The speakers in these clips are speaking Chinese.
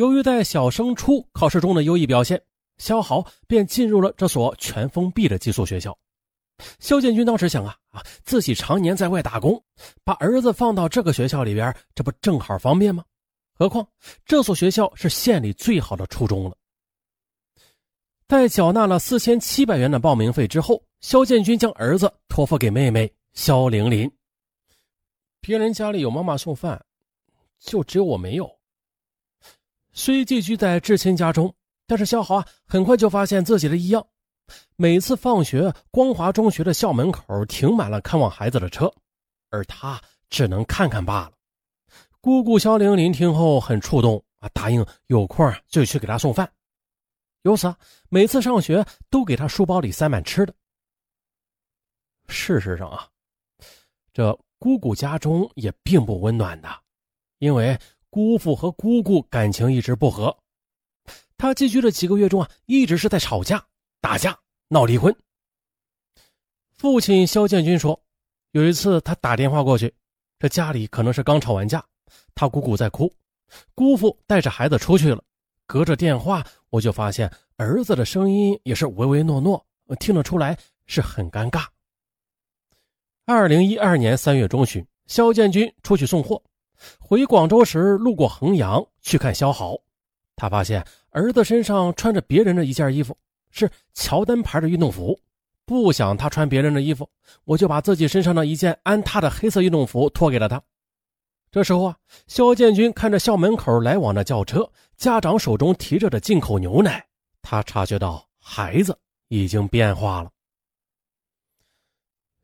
由于在小升初考试中的优异表现，肖豪便进入了这所全封闭的寄宿学校。肖建军当时想啊啊，自己常年在外打工，把儿子放到这个学校里边，这不正好方便吗？何况这所学校是县里最好的初中了。在缴纳了四千七百元的报名费之后，肖建军将儿子托付给妹妹肖玲玲。别人家里有妈妈送饭，就只有我没有。虽寄居在至亲家中，但是肖豪啊，很快就发现自己的异样。每次放学，光华中学的校门口停满了看望孩子的车，而他只能看看罢了。姑姑肖玲玲听后很触动啊，答应有空就去给他送饭。由此啊，每次上学都给他书包里塞满吃的。事实上啊，这姑姑家中也并不温暖的，因为姑父和姑姑感情一直不和。他寄居的几个月中啊，一直是在吵架。打架闹离婚。父亲肖建军说，有一次他打电话过去，这家里可能是刚吵完架，他姑姑在哭，姑父带着孩子出去了，隔着电话我就发现儿子的声音也是唯唯诺诺，听得出来是很尴尬。二零一二年三月中旬，肖建军出去送货，回广州时路过衡阳去看肖豪，他发现儿子身上穿着别人的一件衣服。是乔丹牌的运动服，不想他穿别人的衣服，我就把自己身上的一件安踏的黑色运动服托给了他。这时候啊，肖建军看着校门口来往的轿车，家长手中提着的进口牛奶，他察觉到孩子已经变化了。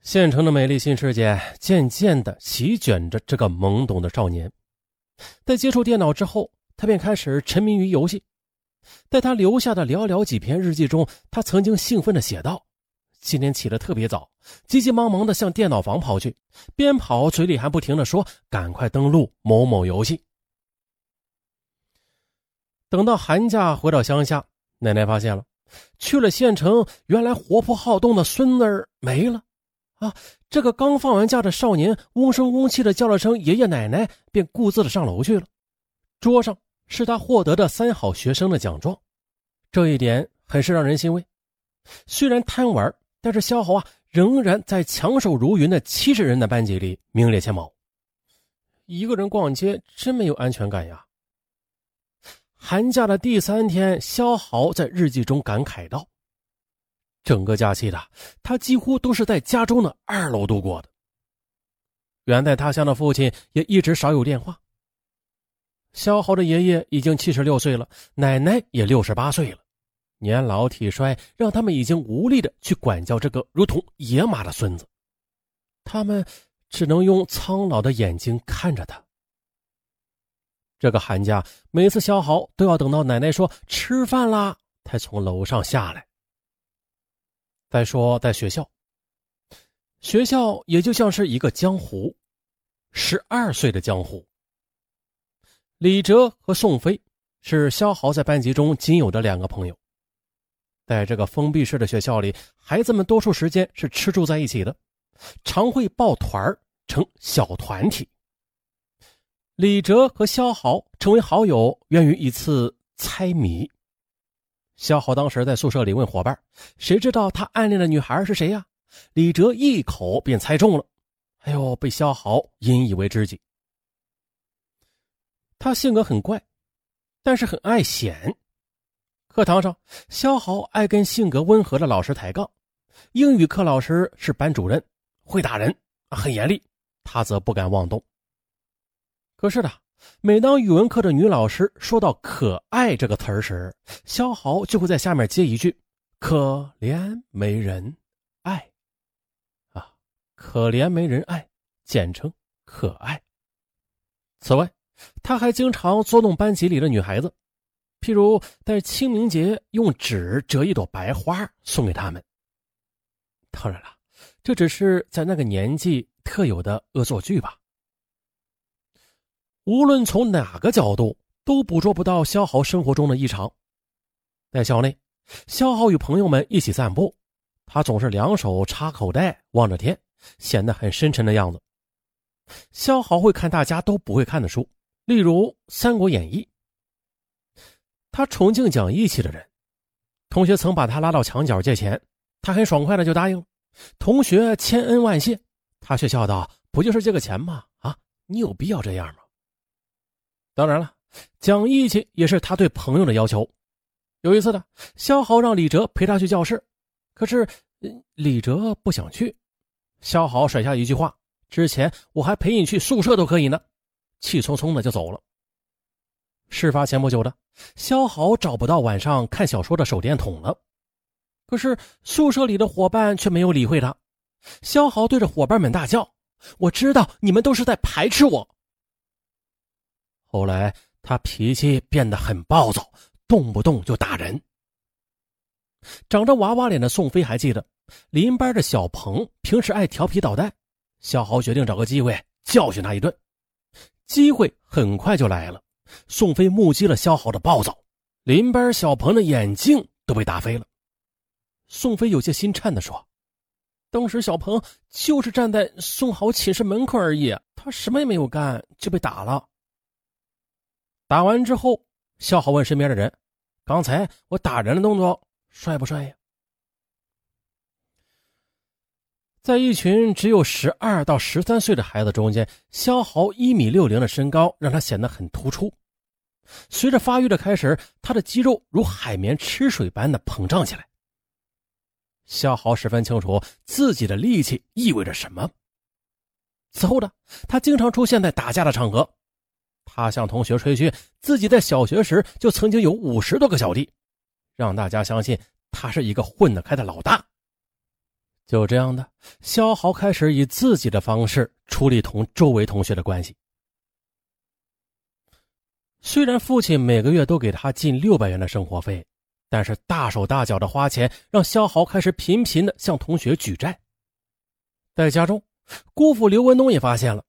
县城的美丽新世界渐渐地席卷着这个懵懂的少年，在接触电脑之后，他便开始沉迷于游戏。在他留下的寥寥几篇日记中，他曾经兴奋地写道：“今天起得特别早，急急忙忙地向电脑房跑去，边跑嘴里还不停地说：‘赶快登录某某游戏。’等到寒假回到乡下，奶奶发现了，去了县城，原来活泼好动的孙子没了。啊，这个刚放完假的少年，嗡声嗡气的叫了声‘爷爷奶奶’，便顾自的上楼去了。桌上。”是他获得的三好学生的奖状，这一点很是让人欣慰。虽然贪玩，但是肖豪啊仍然在强手如云的七十人的班级里名列前茅。一个人逛街真没有安全感呀。寒假的第三天，肖豪在日记中感慨道：“整个假期的他几乎都是在家中的二楼度过的。远在他乡的父亲也一直少有电话。”肖豪的爷爷已经七十六岁了，奶奶也六十八岁了，年老体衰，让他们已经无力的去管教这个如同野马的孙子，他们只能用苍老的眼睛看着他。这个寒假，每次肖豪都要等到奶奶说吃饭啦，才从楼上下来。再说在学校，学校也就像是一个江湖，十二岁的江湖。李哲和宋飞是肖豪在班级中仅有的两个朋友。在这个封闭式的学校里，孩子们多数时间是吃住在一起的，常会抱团成小团体。李哲和肖豪成为好友，源于一次猜谜。肖豪当时在宿舍里问伙伴：“谁知道他暗恋的女孩是谁呀？”李哲一口便猜中了，哎呦，被肖豪引以为知己。他性格很怪，但是很爱显。课堂上，肖豪爱跟性格温和的老师抬杠。英语课老师是班主任，会打人，很严厉，他则不敢妄动。可是呢，每当语文课的女老师说到“可爱”这个词儿时，肖豪就会在下面接一句：“可怜没人爱。”啊，可怜没人爱，简称可爱。此外，他还经常捉弄班级里的女孩子，譬如在清明节用纸折一朵白花送给他们。当然了，这只是在那个年纪特有的恶作剧吧。无论从哪个角度，都捕捉不到肖豪生活中的异常。在校内，肖豪与朋友们一起散步，他总是两手插口袋望着天，显得很深沉的样子。肖豪会看大家都不会看的书。例如《三国演义》，他崇敬讲义气的人。同学曾把他拉到墙角借钱，他很爽快的就答应了。同学千恩万谢，他却笑道：“不就是借个钱吗？啊，你有必要这样吗？”当然了，讲义气也是他对朋友的要求。有一次呢，肖豪让李哲陪他去教室，可是李哲不想去。肖豪甩下一句话：“之前我还陪你去宿舍都可以呢。”气冲冲的就走了。事发前不久的，肖豪找不到晚上看小说的手电筒了，可是宿舍里的伙伴却没有理会他。肖豪对着伙伴们大叫：“我知道你们都是在排斥我。”后来他脾气变得很暴躁，动不动就打人。长着娃娃脸的宋飞还记得，邻班的小鹏平时爱调皮捣蛋，肖豪决定找个机会教训他一顿。机会很快就来了。宋飞目击了肖豪的暴躁，邻班小鹏的眼镜都被打飞了。宋飞有些心颤地说：“当时小鹏就是站在宋豪寝室门口而已，他什么也没有干就被打了。”打完之后，肖豪问身边的人：“刚才我打人的动作帅不帅呀？”在一群只有十二到十三岁的孩子中间，肖豪一米六零的身高让他显得很突出。随着发育的开始，他的肌肉如海绵吃水般的膨胀起来。肖豪十分清楚自己的力气意味着什么。此后的他经常出现在打架的场合，他向同学吹嘘自己在小学时就曾经有五十多个小弟，让大家相信他是一个混得开的老大。就这样的，肖豪开始以自己的方式处理同周围同学的关系。虽然父亲每个月都给他近六百元的生活费，但是大手大脚的花钱让肖豪开始频频的向同学举债。在家中，姑父刘文东也发现了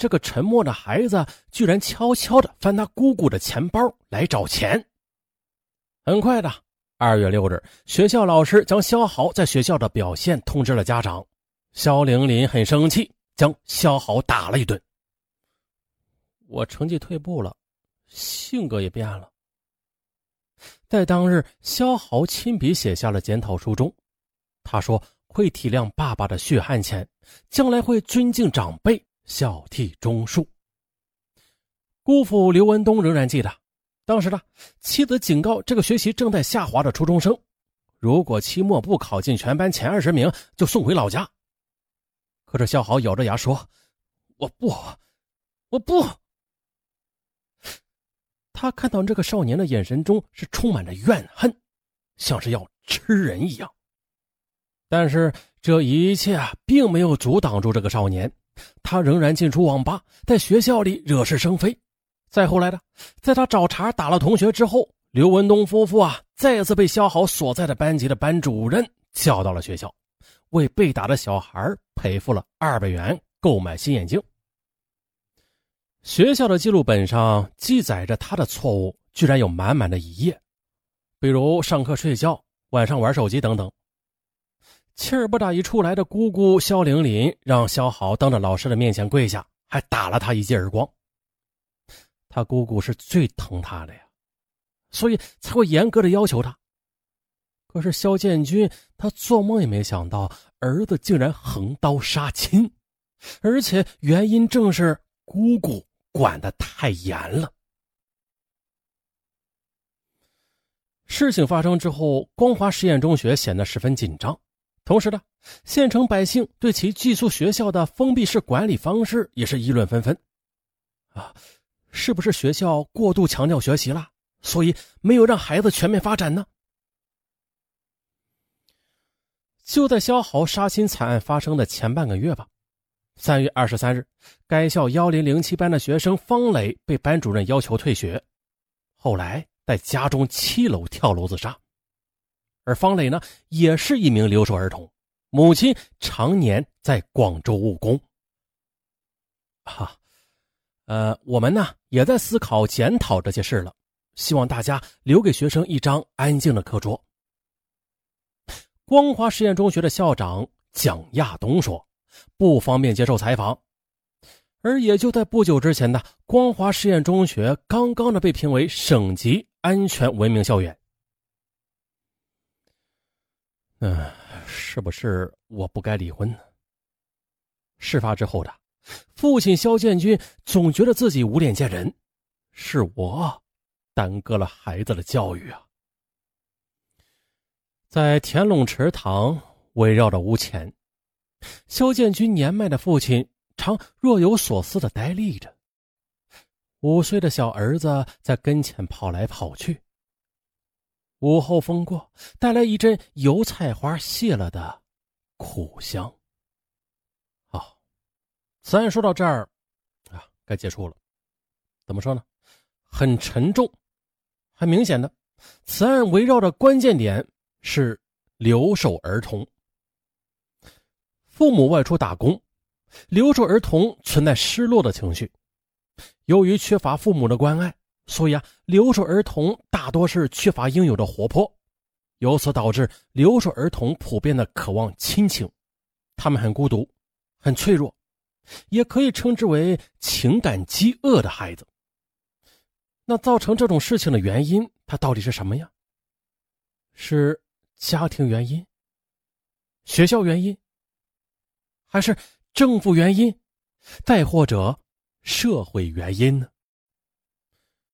这个沉默的孩子居然悄悄的翻他姑姑的钱包来找钱。很快的。二月六日，学校老师将肖豪在学校的表现通知了家长。肖玲玲很生气，将肖豪打了一顿。我成绩退步了，性格也变了。在当日，肖豪亲笔写下了检讨书中，他说会体谅爸爸的血汗钱，将来会尊敬长辈，孝悌忠恕。姑父刘文东仍然记得。当时呢，妻子警告这个学习正在下滑的初中生，如果期末不考进全班前二十名，就送回老家。可是肖豪咬着牙说：“我不，我不。”他看到这个少年的眼神中是充满着怨恨，像是要吃人一样。但是这一切啊，并没有阻挡住这个少年，他仍然进出网吧，在学校里惹是生非。再后来的，在他找茬打了同学之后，刘文东夫妇啊，再次被肖豪所在的班级的班主任叫到了学校，为被打的小孩赔付了二百元，购买新眼镜。学校的记录本上记载着他的错误，居然有满满的一页，比如上课睡觉、晚上玩手机等等。气儿不打一处来的姑姑肖玲玲让肖豪当着老师的面前跪下，还打了他一记耳光。他姑姑是最疼他的呀，所以才会严格的要求他。可是肖建军他做梦也没想到，儿子竟然横刀杀亲，而且原因正是姑姑管的太严了。事情发生之后，光华实验中学显得十分紧张，同时呢，县城百姓对其寄宿学校的封闭式管理方式也是议论纷纷。啊。是不是学校过度强调学习了，所以没有让孩子全面发展呢？就在肖豪杀亲惨案发生的前半个月吧，三月二十三日，该校幺零零七班的学生方磊被班主任要求退学，后来在家中七楼跳楼自杀。而方磊呢，也是一名留守儿童，母亲常年在广州务工。哈。呃，我们呢也在思考检讨这些事了，希望大家留给学生一张安静的课桌。光华实验中学的校长蒋亚东说，不方便接受采访。而也就在不久之前呢，光华实验中学刚刚的被评为省级安全文明校园。嗯，是不是我不该离婚呢？事发之后的父亲肖建军总觉得自己无脸见人，是我耽搁了孩子的教育啊。在田垄池塘围绕着屋前，肖建军年迈的父亲常若有所思的呆立着。五岁的小儿子在跟前跑来跑去。午后风过，带来一阵油菜花谢了的苦香。好，此案说到这儿，啊，该结束了。怎么说呢？很沉重，很明显的，此案围绕的关键点是留守儿童。父母外出打工，留守儿童存在失落的情绪。由于缺乏父母的关爱，所以啊，留守儿童大多是缺乏应有的活泼，由此导致留守儿童普遍的渴望亲情，他们很孤独，很脆弱，也可以称之为情感饥饿的孩子。那造成这种事情的原因，它到底是什么呀？是家庭原因、学校原因，还是政府原因，再或者？社会原因呢？